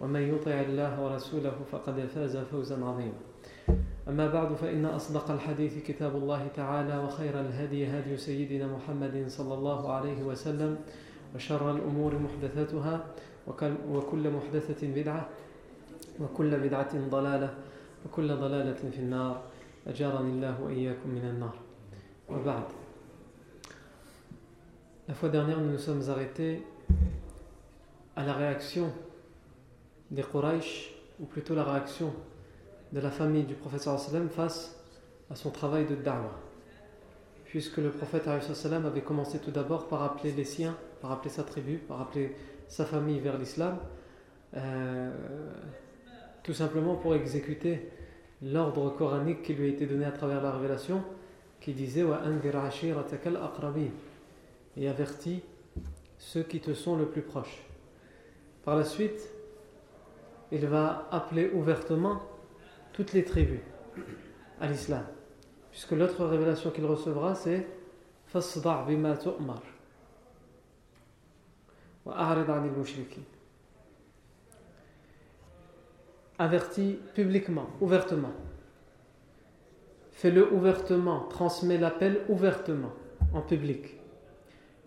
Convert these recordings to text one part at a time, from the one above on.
ومن يطع الله ورسوله فقد فاز فوزا عظيما. أما بعد فإن أصدق الحديث كتاب الله تعالى وخير الهدي هدي سيدنا محمد صلى الله عليه وسلم وشر الأمور محدثاتها وكل محدثة بدعة وكل بدعة ضلالة وكل ضلالة في النار. أجارني الله وإياكم من النار. وبعد. La fois dernière, nous nous sommes arrêtés à la réaction des Quraysh, ou plutôt la réaction de la famille du sallam face à son travail de da'wah. Puisque le prophète avait commencé tout d'abord par appeler les siens, par appeler sa tribu, par appeler sa famille vers l'islam, euh, tout simplement pour exécuter l'ordre coranique qui lui a été donné à travers la révélation, qui disait et avertis ceux qui te sont le plus proches. Par la suite, il va appeler ouvertement toutes les tribus à l'islam. Puisque l'autre révélation qu'il recevra, c'est Fasda' bima tu'mar. Avertis publiquement, ouvertement. Fais-le ouvertement, transmets l'appel ouvertement, en public.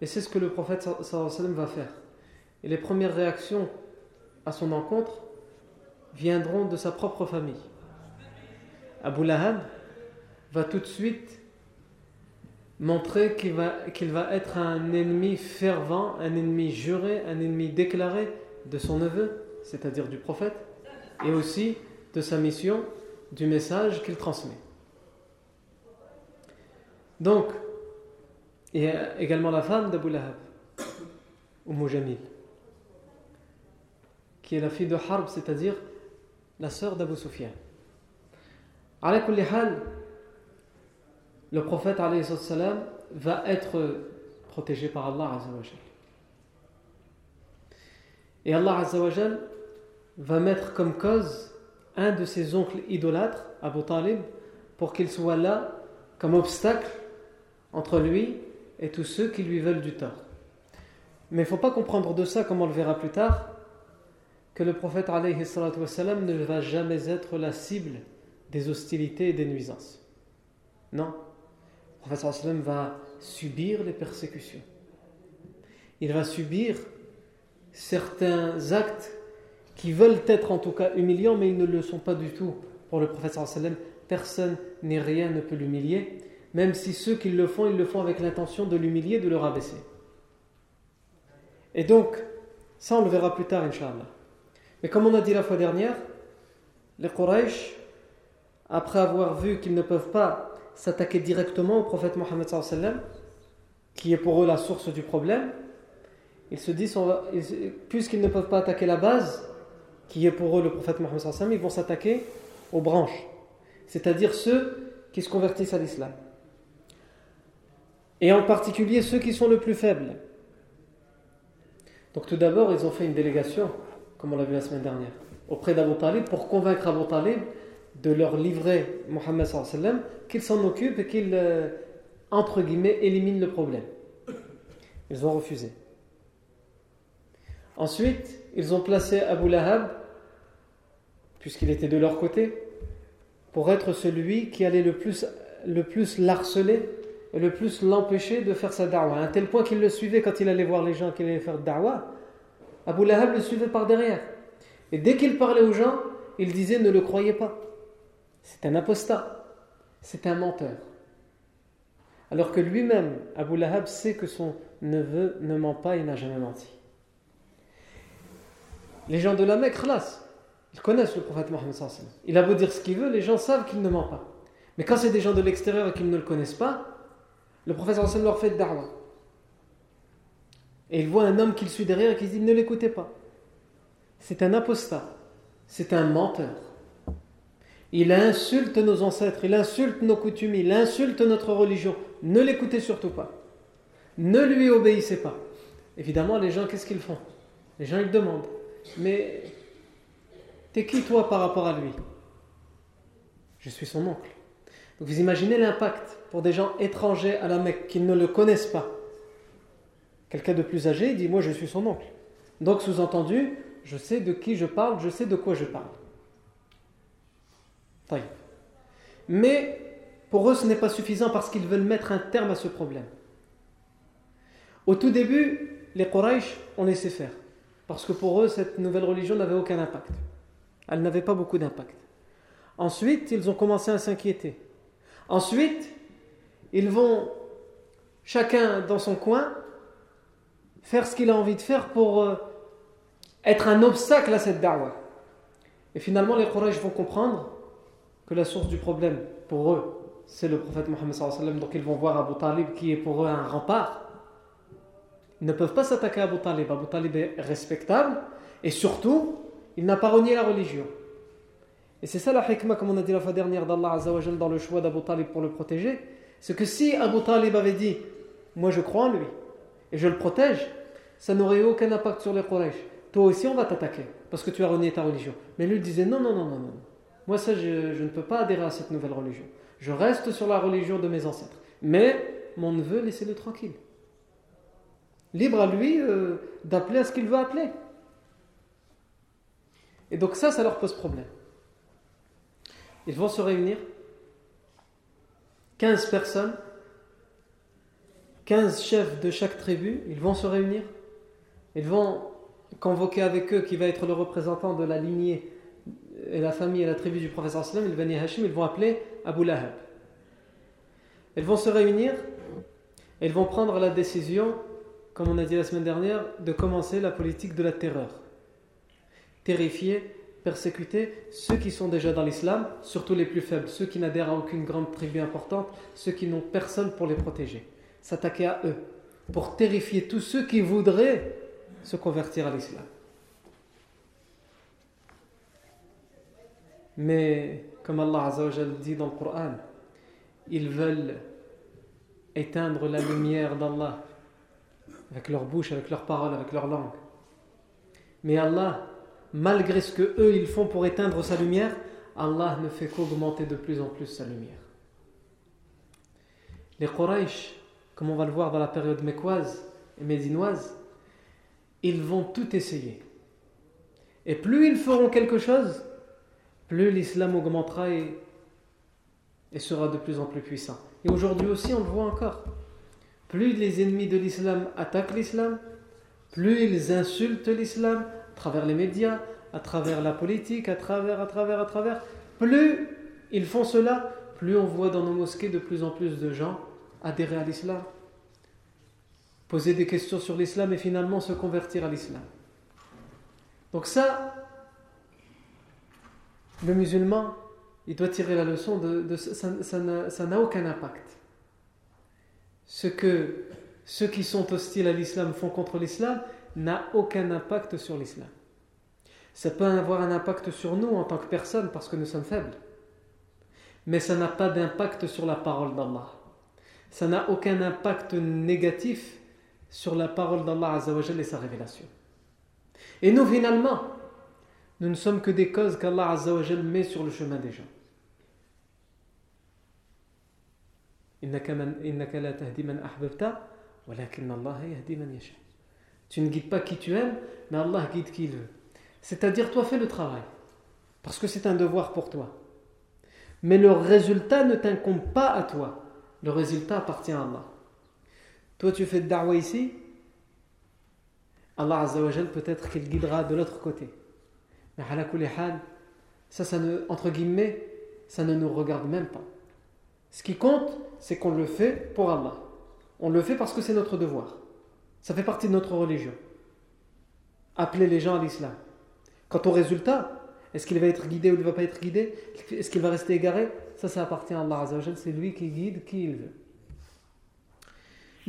Et c'est ce que le prophète sallam va faire. Et les premières réactions à son encontre viendront de sa propre famille. Abu Lahab va tout de suite montrer qu'il va, qu'il va être un ennemi fervent, un ennemi juré, un ennemi déclaré de son neveu, c'est-à-dire du prophète, et aussi de sa mission, du message qu'il transmet. Donc, il y a également la femme d'Abu Lahab, Umm Jamil, qui est la fille de Harb, c'est-à-dire la sœur d'Abu Sufyan. Le prophète salam, va être protégé par Allah Et Allah va mettre comme cause un de ses oncles idolâtres, Abu Talib, pour qu'il soit là comme obstacle entre lui et tous ceux qui lui veulent du tort. Mais il ne faut pas comprendre de ça, comme on le verra plus tard, que le prophète ne va jamais être la cible des hostilités et des nuisances. Non. Le prophète va subir les persécutions. Il va subir certains actes qui veulent être en tout cas humiliants, mais ils ne le sont pas du tout pour le prophète. Personne ni rien ne peut l'humilier, même si ceux qui le font, ils le font avec l'intention de l'humilier, de le rabaisser. Et donc, ça on le verra plus tard, Inch'Allah. Mais comme on a dit la fois dernière, les Quraysh, après avoir vu qu'ils ne peuvent pas s'attaquer directement au prophète Mohammed qui est pour eux la source du problème, ils se disent, puisqu'ils ne peuvent pas attaquer la base, qui est pour eux le prophète Mohammed ils vont s'attaquer aux branches, c'est-à-dire ceux qui se convertissent à l'islam. Et en particulier ceux qui sont le plus faibles. Donc tout d'abord, ils ont fait une délégation comme on l'a vu la semaine dernière, auprès d'Abu Talib pour convaincre Abu Talib de leur livrer Mohammed sallam, qu'il s'en occupe et qu'il, euh, entre guillemets, élimine le problème. Ils ont refusé. Ensuite, ils ont placé Abu Lahab, puisqu'il était de leur côté, pour être celui qui allait le plus, le plus l'harceler et le plus l'empêcher de faire sa da'wah. À un tel point qu'il le suivait quand il allait voir les gens qu'il allait faire da'wah Abu Lahab le suivait par derrière. Et dès qu'il parlait aux gens, il disait ne le croyez pas. C'est un apostat. c'est un menteur. Alors que lui-même, Abu Lahab, sait que son neveu ne ment pas et n'a jamais menti. Les gens de la Mecque, khlas, ils connaissent le prophète Mohammed. Il a beau dire ce qu'il veut, les gens savent qu'il ne ment pas. Mais quand c'est des gens de l'extérieur et qu'ils ne le connaissent pas, le prophète leur fait da'wah. Et il voit un homme qu'il suit derrière et qui dit Ne l'écoutez pas. C'est un apostat. C'est un menteur. Il insulte nos ancêtres, il insulte nos coutumes, il insulte notre religion. Ne l'écoutez surtout pas. Ne lui obéissez pas. Évidemment, les gens, qu'est-ce qu'ils font? Les gens, ils demandent. Mais t'es qui toi par rapport à lui? Je suis son oncle. Donc vous imaginez l'impact pour des gens étrangers à la Mecque qui ne le connaissent pas. Quelqu'un de plus âgé dit Moi je suis son oncle. Donc sous-entendu, je sais de qui je parle, je sais de quoi je parle. Mais pour eux, ce n'est pas suffisant parce qu'ils veulent mettre un terme à ce problème. Au tout début, les Quraysh ont laissé faire. Parce que pour eux, cette nouvelle religion n'avait aucun impact. Elle n'avait pas beaucoup d'impact. Ensuite, ils ont commencé à s'inquiéter. Ensuite, ils vont, chacun dans son coin, faire ce qu'il a envie de faire pour euh, être un obstacle à cette da'wah. Et finalement, les Quraysh vont comprendre que la source du problème, pour eux, c'est le prophète Mohammed. Donc ils vont voir Abu Talib qui est pour eux un rempart ils ne peuvent pas s'attaquer à Abu Talib. Abu Talib est respectable et surtout, il n'a pas renié la religion. Et c'est ça la hikmah, comme on a dit la fois dernière d'Allah Azzawajal dans le choix d'Abu Talib pour le protéger. C'est que si Abu Talib avait dit Moi je crois en lui et je le protège, ça n'aurait aucun impact sur les Quraysh. Toi aussi on va t'attaquer parce que tu as renié ta religion. Mais lui disait Non, non, non, non, non. Moi ça je, je ne peux pas adhérer à cette nouvelle religion. Je reste sur la religion de mes ancêtres. Mais mon neveu, laissez-le tranquille. Libre à lui euh, d'appeler à ce qu'il veut appeler. Et donc ça, ça leur pose problème. Ils vont se réunir, 15 personnes, 15 chefs de chaque tribu, ils vont se réunir, ils vont convoquer avec eux qui va être le représentant de la lignée et la famille et la tribu du professeur sallam, il Bani Hashim, ils vont appeler Abu Lahab. Ils vont se réunir, et ils vont prendre la décision comme on a dit la semaine dernière, de commencer la politique de la terreur. Terrifier, persécuter ceux qui sont déjà dans l'islam, surtout les plus faibles, ceux qui n'adhèrent à aucune grande tribu importante, ceux qui n'ont personne pour les protéger. S'attaquer à eux, pour terrifier tous ceux qui voudraient se convertir à l'islam. Mais, comme Allah dit dans le Coran, ils veulent éteindre la lumière d'Allah avec leur bouche, avec leurs paroles, avec leur langue. Mais Allah, malgré ce que eux ils font pour éteindre sa lumière, Allah ne fait qu'augmenter de plus en plus sa lumière. Les Quraysh, comme on va le voir dans la période mécoise et médinoise, ils vont tout essayer. Et plus ils feront quelque chose, plus l'islam augmentera et, sera de plus en plus puissant. Et aujourd'hui aussi, on le voit encore. Plus les ennemis de l'islam attaquent l'islam, plus ils insultent l'islam à travers les médias, à travers la politique, à travers, à travers, à travers. Plus ils font cela, plus on voit dans nos mosquées de plus en plus de gens adhérer à l'islam, poser des questions sur l'islam et finalement se convertir à l'islam. Donc ça, le musulman, il doit tirer la leçon de, ça n'a aucun impact ce que ceux qui sont hostiles à l'islam font contre l'islam n'a aucun impact sur l'islam. Ça peut avoir un impact sur nous en tant que personne parce que nous sommes faibles. Mais ça n'a pas d'impact sur la parole d'Allah. Ça n'a aucun impact négatif sur la parole d'Allah et sa révélation. Et nous, finalement, nous ne sommes que des causes qu'Allah met sur le chemin des gens. Tu ne guides pas qui tu aimes, mais Allah guide qui il veut. C'est-à-dire, toi, fais le travail. Parce que c'est un devoir pour toi. Mais le résultat ne t'incombe pas à toi. Le résultat appartient à Allah. Toi, tu fais de da'wah ici? Allah peut-être qu'il guidera de l'autre côté. Mais ça, ça ne, entre guillemets, ça ne nous regarde même pas. Ce qui compte, c'est qu'on le fait pour Allah. On le fait parce que c'est notre devoir. Ça fait partie de notre religion. Appeler les gens à l'islam. Quant au résultat, est-ce qu'il va être guidé ou il ne va pas être guidé? Est-ce qu'il va rester égaré? Ça, ça appartient à Allah C'est lui qui guide qui il veut.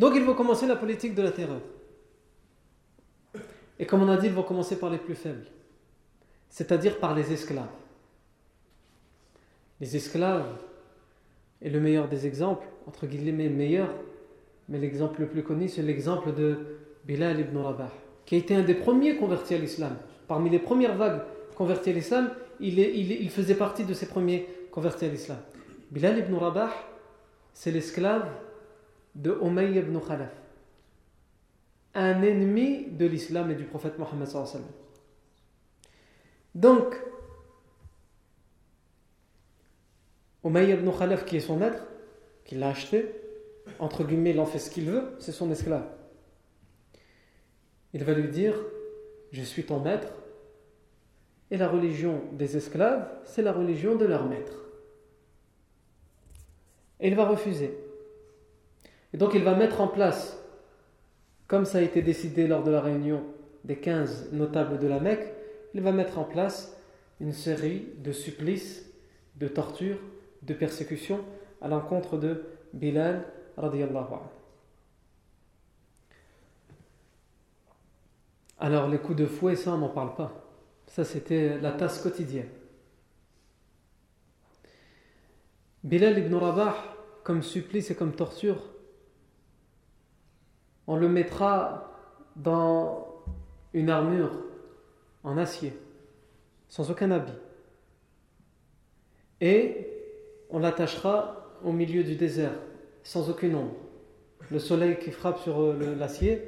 Donc il va commencer la politique de la terreur. Et comme on a dit, il va commencer par les plus faibles. C'est-à-dire par les esclaves. Les esclaves est le meilleur des exemples, entre guillemets meilleur, mais l'exemple le plus connu, c'est l'exemple de Bilal ibn Rabah, qui a été un des premiers convertis à l'islam. Parmi les premières vagues converties à l'islam, il, il, faisait partie de ces premiers convertis à l'islam. Bilal ibn Rabah, c'est l'esclave de Umayy ibn Khalaf, un ennemi de l'islam et du prophète Mohammed. Donc, Umayy ibn Khalaf, qui est son maître, qui l'a acheté, entre guillemets, il en fait ce qu'il veut, c'est son esclave. Il va lui dire Je suis ton maître, et la religion des esclaves, c'est la religion de leur maître. Et il va refuser. Et donc il va mettre en place, comme ça a été décidé lors de la réunion des 15 notables de la Mecque, il va mettre en place une série de supplices, de tortures, de persécutions à l'encontre de Bilal radiallahu anhu. Alors les coups de fouet, ça on n'en parle pas. Ça c'était la tasse quotidienne. Bilal ibn Rabah, comme supplice et comme torture, on le mettra dans une armure en acier, sans aucun habit. Et on l'attachera au milieu du désert, sans aucune ombre. Le soleil qui frappe sur euh, l'acier,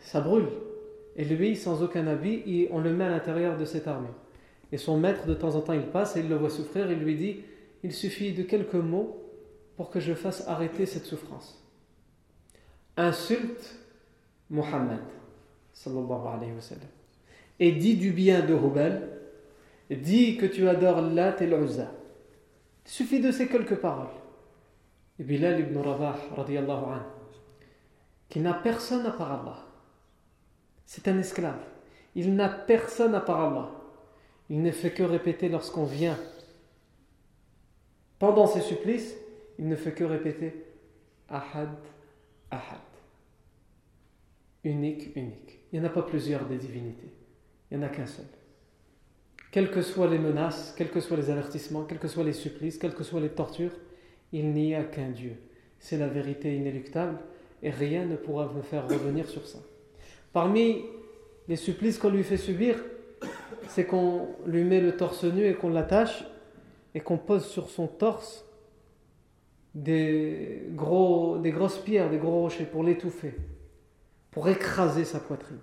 ça brûle. Et lui, sans aucun habit, on le met à l'intérieur de cette armure. Et son maître, de temps en temps, il passe et il le voit souffrir. Il lui dit Il suffit de quelques mots pour que je fasse arrêter cette souffrance. Insulte Muhammad, et dis du bien de Hubal, dis que tu adores Lat et. Il suffit de ces quelques paroles. Et Bilal ibn Rabah, anhu, qui n'a personne à part Allah. C'est un esclave. Il n'a personne à part Allah. Il ne fait que répéter lorsqu'on vient. Pendant ses supplices, il ne fait que répéter Ahad, Ahad. Unique, unique. Il n'y en a pas plusieurs des divinités. Il n'y en a qu'un seul. Quelles que soient les menaces, quels que soient les avertissements, quels que soient les supplices, quelles que soient les tortures, il n'y a qu'un Dieu. C'est la vérité inéluctable et rien ne pourra me faire revenir sur ça. Parmi les supplices qu'on lui fait subir, c'est qu'on lui met le torse nu et qu'on l'attache et qu'on pose sur son torse des, gros, des grosses pierres, des gros rochers pour l'étouffer, pour écraser sa poitrine.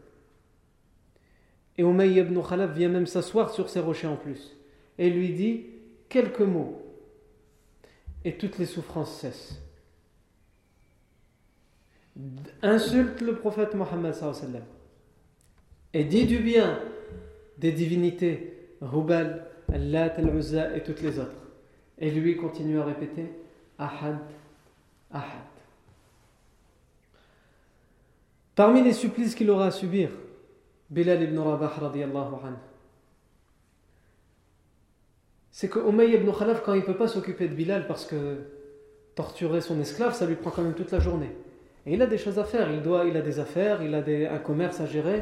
Et Umayy ibn Khalaf vient même s'asseoir sur ces rochers en plus. Et lui dit quelques mots. Et toutes les souffrances cessent. Insulte le prophète Mohammed et dit du bien des divinités, Hubal, Allat, Al-Uzza et toutes les autres. Et lui continue à répéter Ahad, Ahad. Parmi les supplices qu'il aura à subir, Bilal ibn Rabah. C'est que Umayy ibn Khalaf, quand il ne peut pas s'occuper de Bilal parce que torturer son esclave, ça lui prend quand même toute la journée. Et il a des choses à faire, il, a des affaires, il a un commerce à gérer,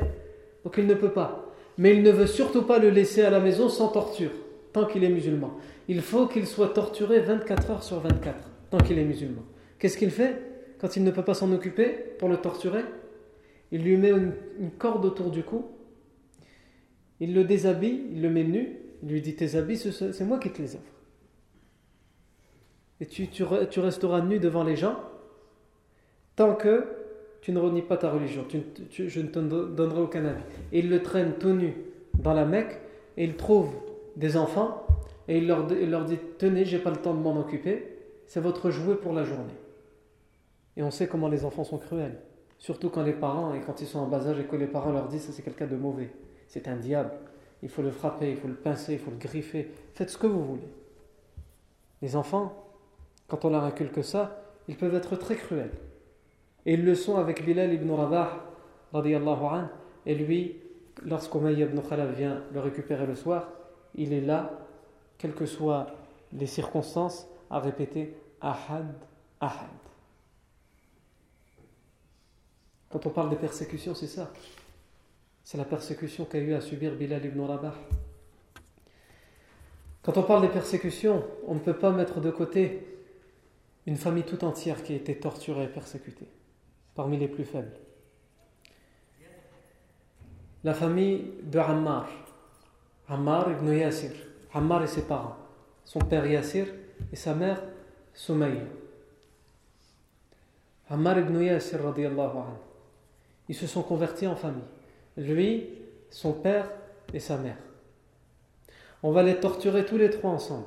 donc il ne peut pas. Mais il ne veut surtout pas le laisser à la maison sans torture, tant qu'il est musulman. Il faut qu'il soit torturé 24 heures sur 24, tant qu'il est musulman. Qu'est-ce qu'il fait quand il ne peut pas s'en occuper pour le torturer? Il lui met une, corde autour du cou, il le déshabille, il le met nu, il lui dit tes habits, c'est moi qui te les offre. Et tu, tu, resteras nu devant les gens tant que tu ne renies pas ta religion, je ne te donnerai aucun avis. Et il le traîne tout nu dans la Mecque et il trouve des enfants et il leur, il leur dit tenez, j'ai pas le temps de m'en occuper, c'est votre jouet pour la journée. Et on sait comment les enfants sont cruels. Surtout quand les parents, et quand ils sont en bas âge et que les parents leur disent c'est quelqu'un de mauvais, c'est un diable, il faut le frapper, il faut le pincer, il faut le griffer, faites ce que vous voulez. Les enfants, quand on leur inculque ça, ils peuvent être très cruels. Et ils le sont avec Bilal ibn Rabah, et lui, lorsqu'Umayy ibn Khalaf vient le récupérer le soir, il est là, quelles que soient les circonstances, à répéter Ahad, Ahad. Quand on parle des persécutions, c'est ça. C'est la persécution qu'a eu à subir Bilal ibn Rabah. Quand on parle des persécutions, on ne peut pas mettre de côté une famille tout entière qui a été torturée et persécutée, parmi les plus faibles. La famille de Ammar, Ammar ibn Yasir, Ammar et ses parents, son père Yasir et sa mère Soumaï. Ammar ibn Yasir, radiallahu anhu, ils se sont convertis en famille. Lui, son père et sa mère. On va les torturer tous les trois ensemble.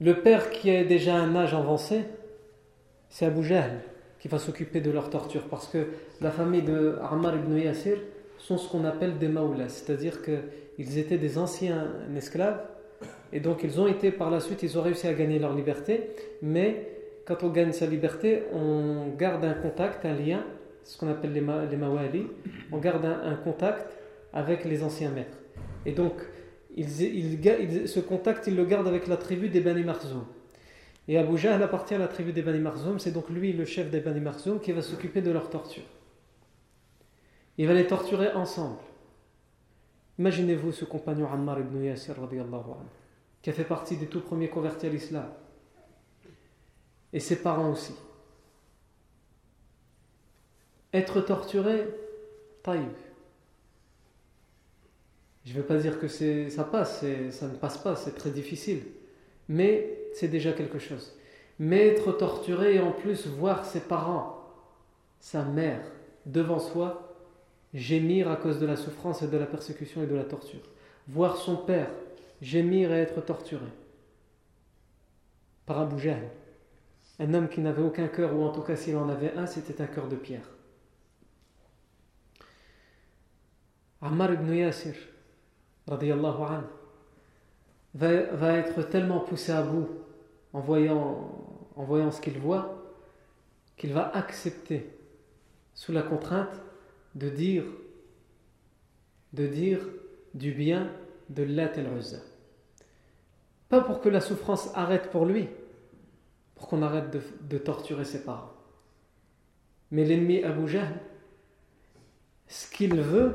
Le père qui a déjà un âge avancé, c'est Abu Jahl qui va s'occuper de leur torture parce que la famille de Ammar ibn Yasir sont ce qu'on appelle des maoulas, c'est-à-dire qu'ils étaient des anciens esclaves et donc ils ont été par la suite, ils ont réussi à gagner leur liberté, mais quand on gagne sa liberté, on garde un contact, un lien, ce qu'on appelle les, ma, les mawali, on garde un, contact avec les anciens maîtres. Et donc, ce contact, il le garde avec la tribu des Bani Marzoum. Et Abu Jahl appartient à la tribu des Bani Marzoum, c'est donc lui le chef des Bani Marzoum qui va s'occuper de leur torture. Il va les torturer ensemble. Imaginez-vous ce compagnon Ammar ibn Yasir, qui a fait partie des tout premiers convertis à l'islam et ses parents aussi. Être torturé, taïb. Je ne veux pas dire que ça passe, ça ne passe pas, c'est très difficile. Mais c'est déjà quelque chose. Mais être torturé et en plus voir ses parents, sa mère, devant soi, gémir à cause de la souffrance et de la persécution et de la torture. Voir son père gémir et être torturé par Abu Jahl. Un homme qui n'avait aucun cœur, ou en tout cas s'il en avait un, c'était un cœur de pierre. Ammar ibn Yasir, radiallahu anhu, va, va être tellement poussé à bout en voyant, ce qu'il voit, qu'il va accepter, sous la contrainte, de dire, de dire du bien de Lat Pas pour que la souffrance arrête pour lui, pour qu'on arrête de, torturer ses parents. Mais l'ennemi Abu Jahl, ce qu'il veut,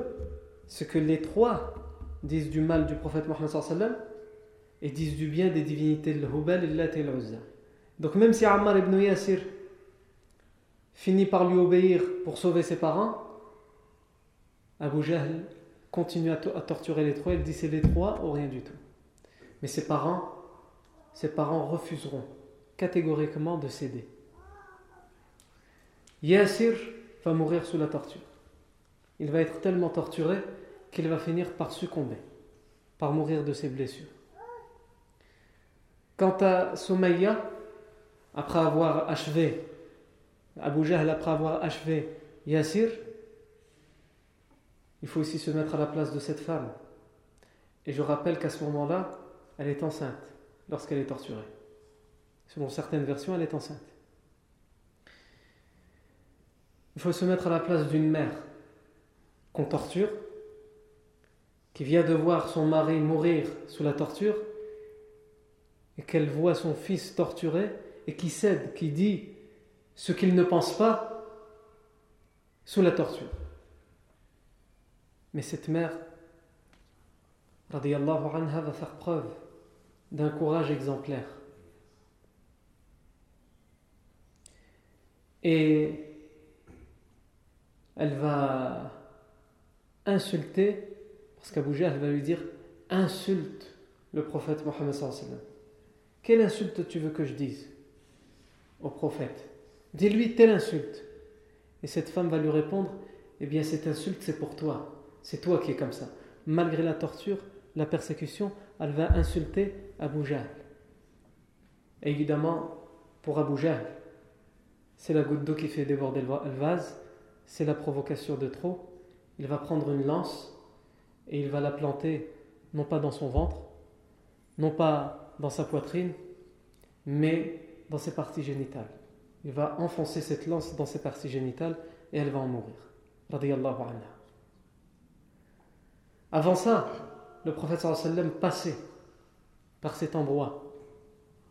c'est que les trois disent du mal du prophète Mohammed et disent du bien des divinités de l'Hubal, Lat et l'Uzza. Donc même si Ammar ibn Yasir finit par lui obéir pour sauver ses parents, Abu Jahl continue à, à torturer les trois. Il dit c'est les trois ou rien du tout. Mais ses parents, ses parents refuseront catégoriquement de céder. Yassir va mourir sous la torture. Il va être tellement torturé qu'il va finir par succomber, par mourir de ses blessures. Quant à Soumaïa, après avoir achevé, Abu Jahl, après avoir achevé Yassir, il faut aussi se mettre à la place de cette femme. Et je rappelle qu'à ce moment-là, elle est enceinte lorsqu'elle est torturée. Selon certaines versions, elle est enceinte. Il faut se mettre à la place d'une mère qu'on torture, qui vient de voir son mari mourir sous la torture, et qu'elle voit son fils torturé, et qui cède, qui dit ce qu'il ne pense pas sous la torture. Mais cette mère, radiallahu anha, va faire preuve d'un courage exemplaire. Et elle va insulter, parce qu'Abu Jahl va lui dire insulte le prophète Mohammed. Quelle insulte tu veux que je dise au prophète? Dis-lui telle insulte. Et cette femme va lui répondre Eh bien, cette insulte, c'est pour toi. C'est toi qui es comme ça. Malgré la torture, la persécution, elle va insulter Abu Jahl. évidemment, pour Abu c'est la goutte d'eau qui fait déborder le vase, c'est la provocation de trop. Il va prendre une lance et il va la planter non pas dans son ventre, non pas dans sa poitrine, mais dans ses parties génitales. Il va enfoncer cette lance dans ses parties génitales et elle va en mourir. Avant ça, le prophète passait par cet endroit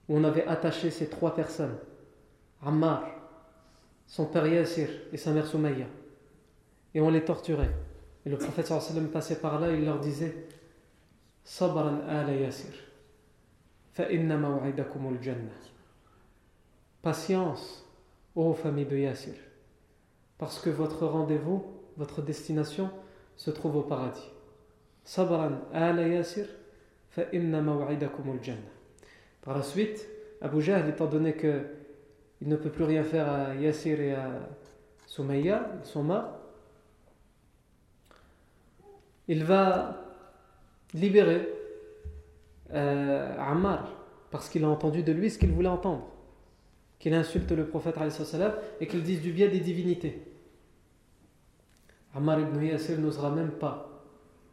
où on avait attaché ces trois personnes Ammar, son père Yassir et sa mère Soumaïa. Et on les torturait. Et le prophète sallam passait par là il leur disait Sabran ala Yassir. Patience, ô famille de Yassir, parce que votre rendez-vous, votre destination se trouve au paradis. Sabran ala Yassir. Par la suite, Abu Jahl, étant donné que il ne peut plus rien faire à Yassir et à Soumaïa, ils sont il va libérer euh, Ammar parce qu'il a entendu de lui ce qu'il voulait entendre. Qu'il insulte le prophète et qu'il dise du bien des divinités. Ammar ibn Yassir n'osera même pas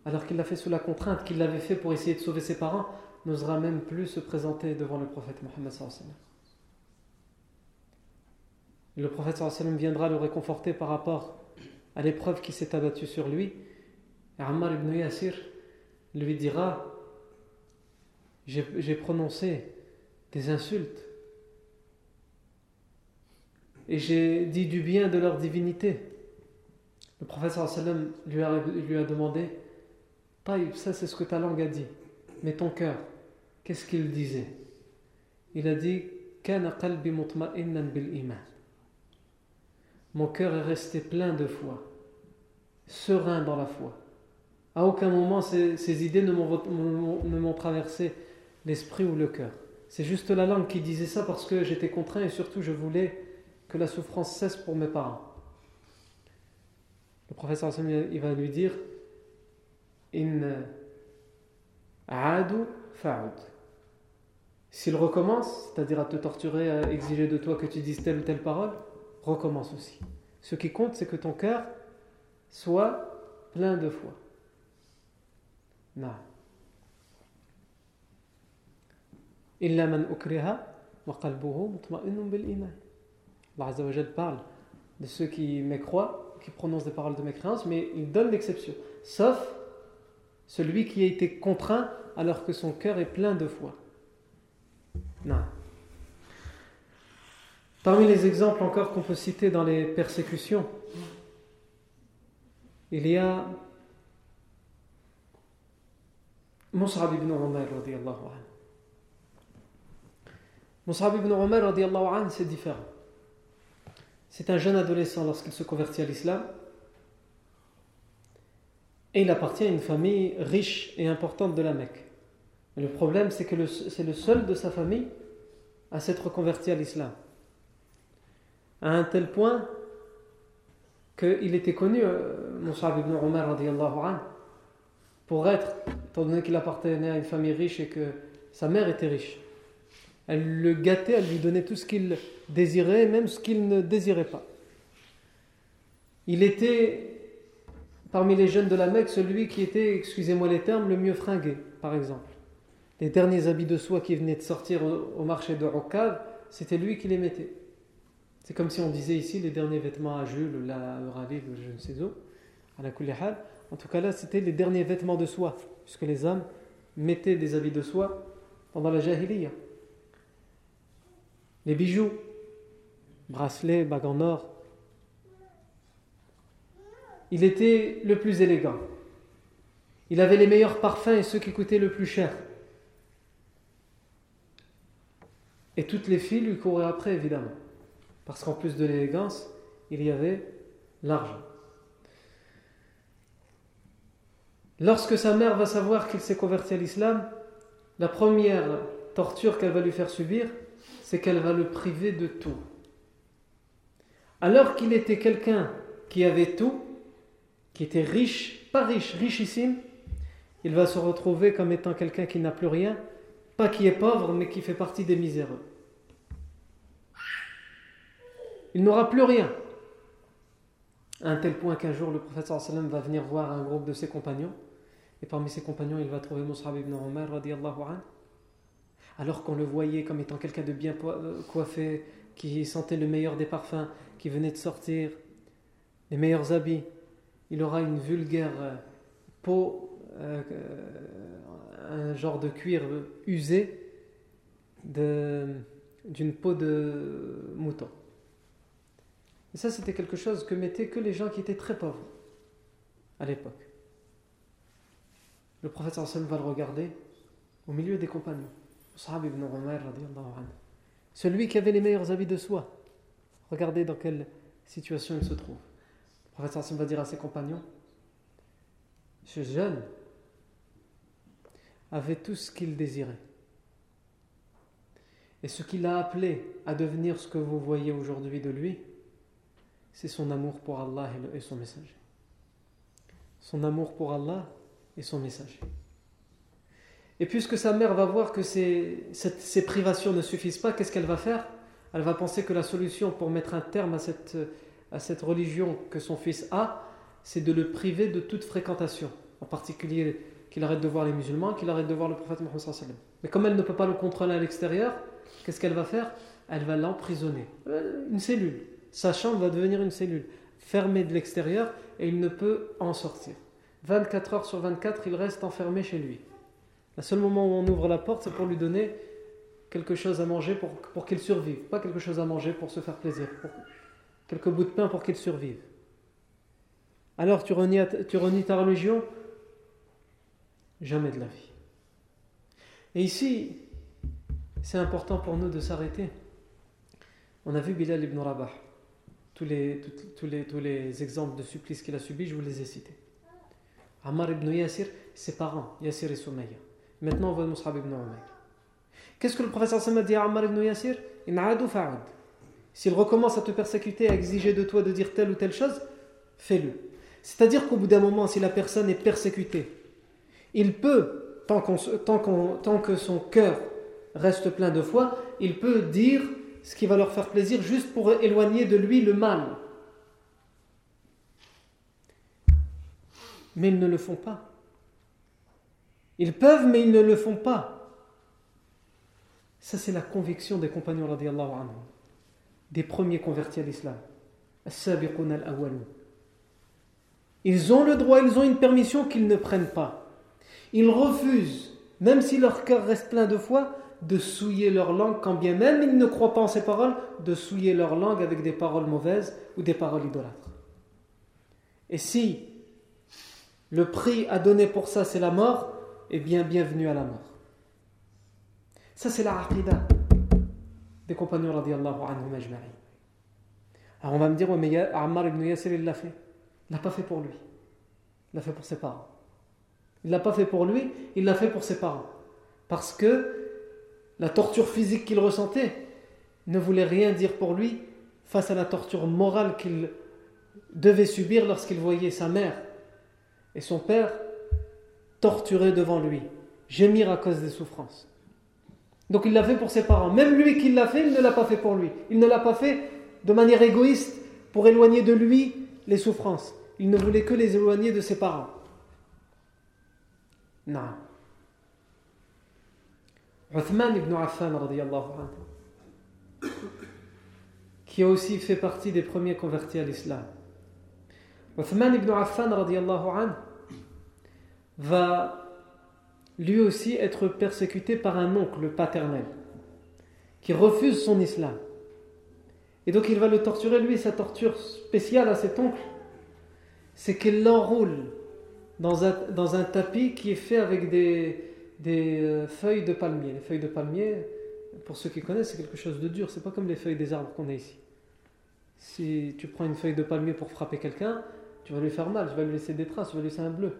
alors qu'il l'a fait sous la contrainte qu'il l'avait fait pour essayer de sauver ses parents n'osera même plus se présenter devant le prophète Mohammed le prophète sallam viendra le réconforter par rapport à l'épreuve qui s'est abattue sur lui. Et Ammar ibn Yassir lui dira J'ai prononcé des insultes et j'ai dit du bien de leur divinité. Le prophète sallam lui a, lui a demandé Taïb, ça c'est ce que ta langue a dit, mais ton cœur, qu'est-ce qu'il disait? Il a dit Kana qalbi mutma'innan bil mon cœur est resté plein de foi, serein dans la foi. À aucun moment ces, idées ne m'ont traversé l'esprit ou le cœur. C'est juste la langue qui disait ça parce que j'étais contraint et surtout je voulais que la souffrance cesse pour mes parents. Le professeur il va lui dire In aadu fa'ud. S'il recommence, c'est-à-dire à te torturer, à exiger de toi que tu dises telle ou telle parole, recommence aussi. Ce qui compte, c'est que ton cœur soit plein de foi. Non. إلا من أكره وقلبه مطمئن بالإيمان. Allah parle de ceux qui mécroient, qui prononcent des paroles de mécréance, mais il donne l'exception. Sauf celui qui a été contraint alors que son cœur est plein de foi. Non. Parmi les exemples encore qu'on peut citer dans les persécutions, il y a Mus'ab ibn Umar. Mus'ab ibn Umar c'est différent. C'est un jeune adolescent lorsqu'il se convertit à l'islam et il appartient à une famille riche et importante de la Mecque. Mais le problème, c'est que c'est le seul de sa famille à s'être converti à l'islam à un tel point qu'il était connu, euh, Moussab ibn Omar, pour être, étant donné qu'il appartenait à une famille riche et que sa mère était riche. Elle le gâtait, elle lui donnait tout ce qu'il désirait, même ce qu'il ne désirait pas. Il était, parmi les jeunes de la Mecque, celui qui était, excusez-moi les termes, le mieux fringué, par exemple. Les derniers habits de soie qui venaient de sortir au, marché de Rokav, c'était lui qui les mettait. C'est comme si on disait ici les derniers vêtements à Jules, la Euralie, je ne sais où, à la Kulihal. En tout cas là, c'était les derniers vêtements de soie, puisque les hommes mettaient des habits de soie pendant la Jahiliya. Les bijoux, bracelets, bagues en or. Il était le plus élégant. Il avait les meilleurs parfums et ceux qui coûtaient le plus cher. Et toutes les filles lui couraient après, évidemment. Parce qu'en plus de l'élégance, il y avait l'argent. Lorsque sa mère va savoir qu'il s'est converti à l'islam, la première torture qu'elle va lui faire subir, c'est qu'elle va le priver de tout. Alors qu'il était quelqu'un qui avait tout, qui était riche, pas riche, richissime, il va se retrouver comme étant quelqu'un qui n'a plus rien, pas qui est pauvre, mais qui fait partie des miséreux il n'aura plus rien. À un tel point qu'un jour, le prophète va venir voir un groupe de ses compagnons, et parmi ses compagnons, il va trouver Mus'ab ibn Omar alors qu'on le voyait comme étant quelqu'un de bien euh, coiffé, qui sentait le meilleur des parfums, qui venait de sortir, les meilleurs habits, il aura une vulgaire euh, peau, euh, un genre de cuir usé d'une peau de mouton. Et ça, c'était quelque chose que mettaient que les gens qui étaient très pauvres à l'époque. Le prophète va le regarder au milieu des compagnons. Celui qui avait les meilleurs habits de soi. Regardez dans quelle situation il se trouve. Le prophète va dire à ses compagnons Ce jeune avait tout ce qu'il désirait. Et ce qui l'a appelé à devenir ce que vous voyez aujourd'hui de lui, c'est son amour pour Allah et son messager. Son amour pour Allah et son messager. Et puisque sa mère va voir que ces, privations ne suffisent pas, qu'est-ce qu'elle va faire? Elle va penser que la solution pour mettre un terme à cette, à cette religion que son fils a, c'est de le priver de toute fréquentation. En particulier qu'il arrête de voir les musulmans, qu'il arrête de voir le prophète Mohammed. Mais comme elle ne peut pas le contrôler à l'extérieur, qu'est-ce qu'elle va faire? Elle va l'emprisonner. Euh, une cellule. Sa chambre va devenir une cellule, fermée de l'extérieur, et il ne peut en sortir. 24 heures sur 24, il reste enfermé chez lui. Le seul moment où on ouvre la porte, c'est pour lui donner quelque chose à manger pour, pour qu'il survive. Pas quelque chose à manger pour se faire plaisir. quelques bouts de pain pour qu'il survive. Alors tu renies, tu renies ta religion? Jamais de la vie. Et ici, c'est important pour nous de s'arrêter. On a vu Bilal ibn Rabah. Tous les, tous, les, tous les exemples de supplices qu'il a subis, je vous les ai cités. Ammar ibn Yasir, ses parents, Yasir et Soumaïa. Maintenant, on voit Mus'ab ibn Umayr. Qu'est-ce que le professeur Sam a dit à Ammar ibn Yasir? S'il recommence à te persécuter, à exiger de toi de dire telle ou telle chose, fais-le. C'est-à-dire qu'au bout d'un moment, si la personne est persécutée, il peut, tant, tant que son cœur reste plein de foi, il peut dire ce qui va leur faire plaisir juste pour éloigner de lui le mal. Mais ils ne le font pas. Ils peuvent, mais ils ne le font pas. Ça, c'est la conviction des compagnons anhu, des premiers convertis à l'islam. Ils ont le droit, ils ont une permission qu'ils ne prennent pas. Ils refusent, même si leur cœur reste plein de foi, de souiller leur langue, quand bien même ils ne croient pas en ces paroles, de souiller leur langue avec des paroles mauvaises ou des paroles idolâtres. Et si le prix à donner pour ça c'est la mort, eh bien bienvenue à la mort. Ça c'est la aqidah des compagnons radiallahu anhum ajma'in. Alors on va me dire, ouais, mais Ammar ibn Yasir il l'a fait. Il l'a pas fait pour lui. Il l'a fait pour ses parents. Il l'a pas fait pour lui, il l'a fait pour ses parents. Parce que la torture physique qu'il ressentait ne voulait rien dire pour lui face à la torture morale qu'il devait subir lorsqu'il voyait sa mère et son père torturés devant lui, gémir à cause des souffrances. Donc il l'a fait pour ses parents. Même lui qui l'a fait, il ne l'a pas fait pour lui. Il ne l'a pas fait de manière égoïste pour éloigner de lui les souffrances. Il ne voulait que les éloigner de ses parents. Non. Uthman ibn Affan, qui a aussi fait partie des premiers convertis à l'islam. Uthman ibn Affan va lui aussi être persécuté par un oncle paternel qui refuse son islam. Et donc il va le torturer, lui, sa torture spéciale à cet oncle, c'est qu'il l'enroule dans un tapis qui est fait avec des, des euh, feuilles de palmier. Les feuilles de palmier, pour ceux qui connaissent, c'est quelque chose de dur. C'est pas comme les feuilles des arbres qu'on a ici. Si tu prends une feuille de palmier pour frapper quelqu'un, tu vas lui faire mal, tu vas lui laisser des traces, tu vas lui laisser un bleu.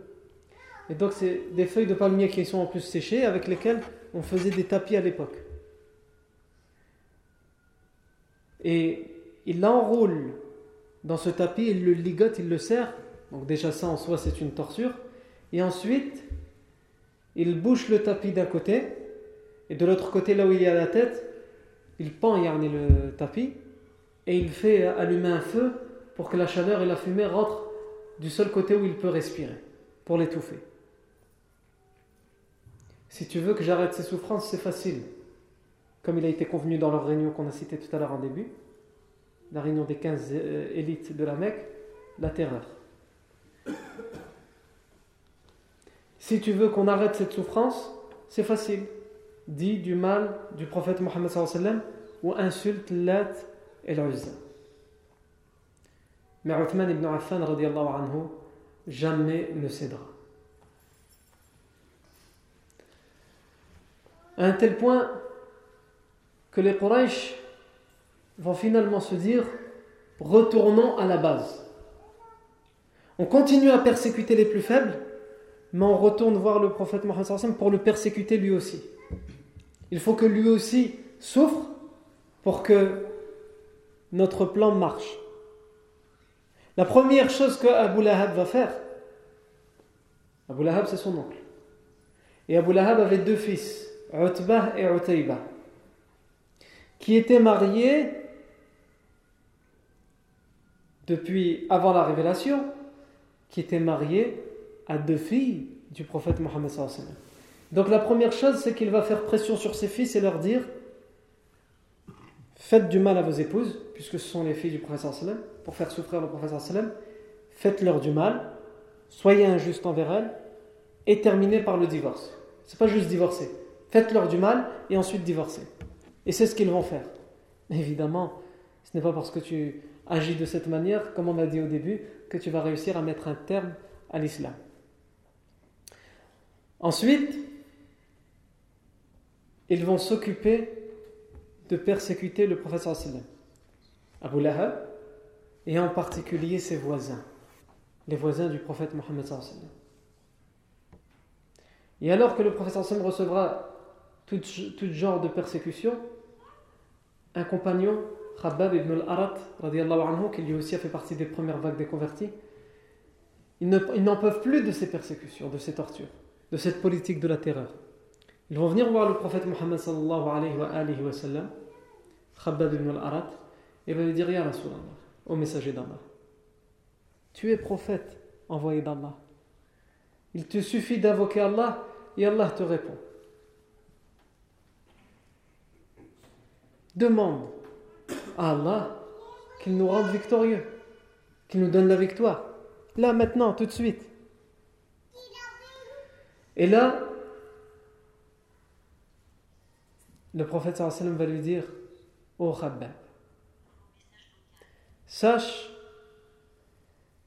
Et donc, c'est des feuilles de palmier qui sont en plus séchées, avec lesquelles on faisait des tapis à l'époque. Et il l'enroule dans ce tapis, il le ligote, il le serre. Donc, déjà, ça en soi, c'est une torsure. Et ensuite, il bouche le tapis d'un côté, et de l'autre côté, là où il y a la tête, il pend le tapis, et il fait allumer un feu pour que la chaleur et la fumée rentrent du seul côté où il peut respirer, pour l'étouffer. Si tu veux que j'arrête ces souffrances, c'est facile. comme il a été convenu dans leur réunion qu'on a citée tout à l'heure en début, la réunion des 15 euh, élites de la Mecque, la terreur. Si tu veux qu'on arrête cette souffrance, c'est facile. Dis du mal du prophète Mohammed ou insulte Lat et l'Uzza. Mais Uthman ibn Affan anhu, jamais ne cédera. À un tel point que les Quraysh vont finalement se dire retournons à la base. On continue à persécuter les plus faibles, mais on retourne voir le prophète Mohammed pour le persécuter lui aussi. Il faut que lui aussi souffre pour que notre plan marche. La première chose que Abu Lahab va faire, Abu Lahab c'est son oncle, et Abu Lahab avait deux fils, Utbah et Utayba, qui étaient mariés depuis avant la révélation, qui étaient mariés à deux filles du prophète Mohammed. Donc la première chose, c'est qu'il va faire pression sur ses fils et leur dire Faites du mal à vos épouses, puisque ce sont les filles du prophète pour faire souffrir le prophète faites-leur du mal, soyez injustes envers elles, et terminez par le divorce. C'est pas juste divorcer. Faites-leur du mal et ensuite divorcer. Et c'est ce qu'ils vont faire. évidemment, ce n'est pas parce que tu agis de cette manière, comme on a dit au début, que tu vas réussir à mettre un terme à l'islam. Ensuite, ils vont s'occuper de persécuter le prophète sallam. Abu Lahab, et en particulier ses voisins, les voisins du prophète Mohammed sallam. Et alors que le prophète sallam recevra tout, genre de persécution, un compagnon Khabbab ibn al-Arat, qui lui aussi a fait partie des premières vagues des convertis, ils n'en peuvent plus de ces persécutions, de ces tortures, de cette politique de la terreur. Ils vont venir voir le prophète Muhammad sallallahu alayhi wa, sallam, Khabbab ibn al-Arat, et va lui dire Ya Rasulallah, au messager d'Allah, tu es prophète envoyé d'Allah. Il te suffit d'invoquer Allah et Allah te répond. Demande à Allah qu'il nous rende victorieux, qu'il nous donne la victoire. Là, maintenant, tout de suite. Et là, le prophète sallam va lui dire Ô Khabbab, sache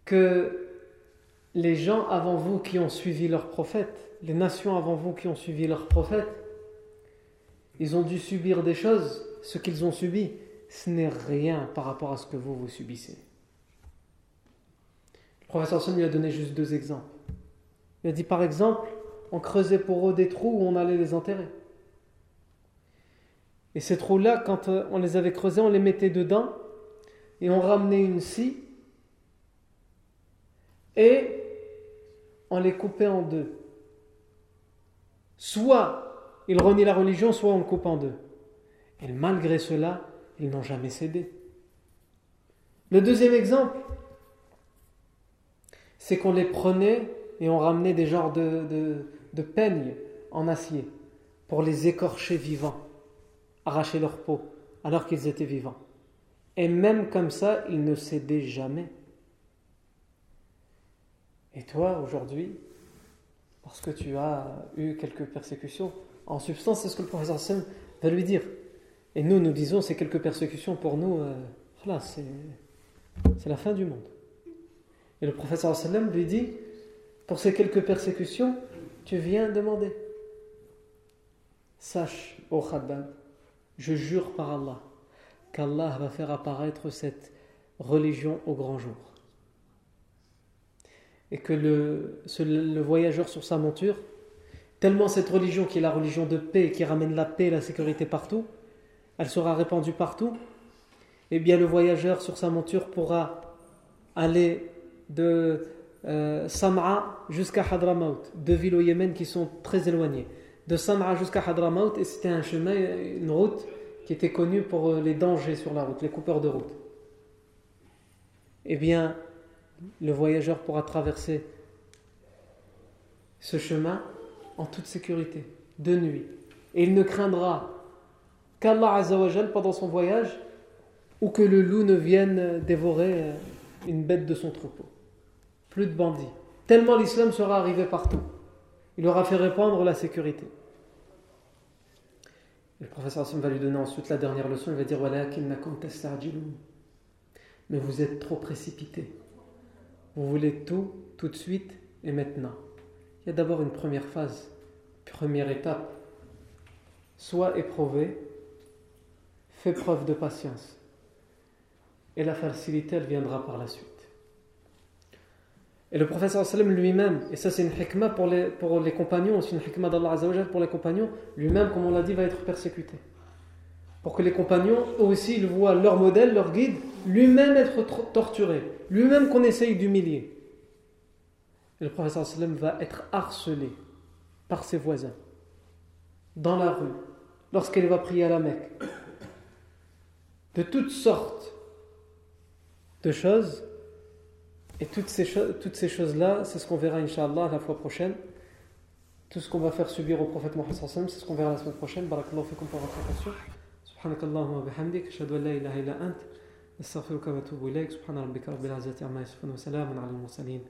que les gens avant vous qui ont suivi leur prophète, les nations avant vous qui ont suivi leur prophète, ils ont dû subir des choses, ce qu'ils ont subi, ce n'est rien par rapport à ce que vous, vous subissez. Le professeur Son lui a donné juste deux exemples. Il a dit par exemple, on creusait pour eux des trous où on allait les enterrer. Et ces trous-là, quand euh, on les avait creusés, on les mettait dedans et on ramenait une scie et on les coupait en deux. Soit ils renient la religion, soit on le coupe en deux. Et malgré cela, ils n'ont jamais cédé. Le deuxième exemple, c'est qu'on les prenait et on ramenait des genres de, de, peignes en acier pour les écorcher vivants, arracher leur peau alors qu'ils étaient vivants. Et même comme ça, ils ne cédaient jamais. Et toi, aujourd'hui, parce que tu as eu quelques persécutions, en substance, c'est ce que le professeur Sem va lui dire. Et nous, nous disons, ces quelques persécutions, pour nous, euh, c'est la fin du monde. Et le professeur sallam lui dit, pour ces quelques persécutions, tu viens demander. Sache, ô Khabbab, je jure par Allah, qu'Allah va faire apparaître cette religion au grand jour. Et que le, voyageur sur sa monture, tellement cette religion qui est la religion de paix, qui ramène la paix et la sécurité partout, elle sera répandue partout, eh bien le voyageur sur sa monture pourra aller de euh, Sam'a jusqu'à Hadramaut, deux villes au Yémen qui sont très éloignées. De Sam'a jusqu'à Hadramaut, et c'était un chemin, une route qui était connue pour euh, les dangers sur la route, les coupeurs de route. Eh bien, le voyageur pourra traverser ce chemin en toute sécurité, de nuit. Et il ne craindra qu'Allah Azzawajal pendant son voyage ou que le loup ne vienne dévorer euh, une bête de son troupeau. Plus de bandits. Tellement l'islam sera arrivé partout. Il aura fait répandre la sécurité. le professeur Hassan va lui donner ensuite la dernière leçon. Il va dire Mais vous êtes trop précipité. Vous voulez tout, tout de suite et maintenant. Il y a d'abord une première phase, première étape. Sois éprouvé, fais preuve de patience. Et la facilité, elle viendra par la suite. Et le professeur lui-même, et ça c'est une hikmah pour les, compagnons, c'est une hikmah d'Allah pour les compagnons, lui-même, comme on l'a dit, va être persécuté. Pour que les compagnons, eux aussi, ils voient leur modèle, leur guide, lui-même être torturé, lui-même qu'on essaye d'humilier. Et le professeur va être harcelé par ses voisins, dans la rue, lorsqu'il va prier à la Mecque, de toutes sortes de choses et toutes ces, toutes ces choses-là, c'est ce qu'on verra, Inch'Allah, la fois prochaine. Tout ce qu'on va faire subir au prophète Mohammed c'est ce qu'on verra la semaine prochaine. Barakallahu fikum pour votre attention. Subhanakallahumma bihamdik, ashhadu an la ilaha illa ant, astaghfiruka wa atubu ilayk, subhana rabbika rabbil izzati amma yasifun wa salamun ala al-mursalin.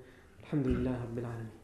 Alhamdulillah rabbil alamin.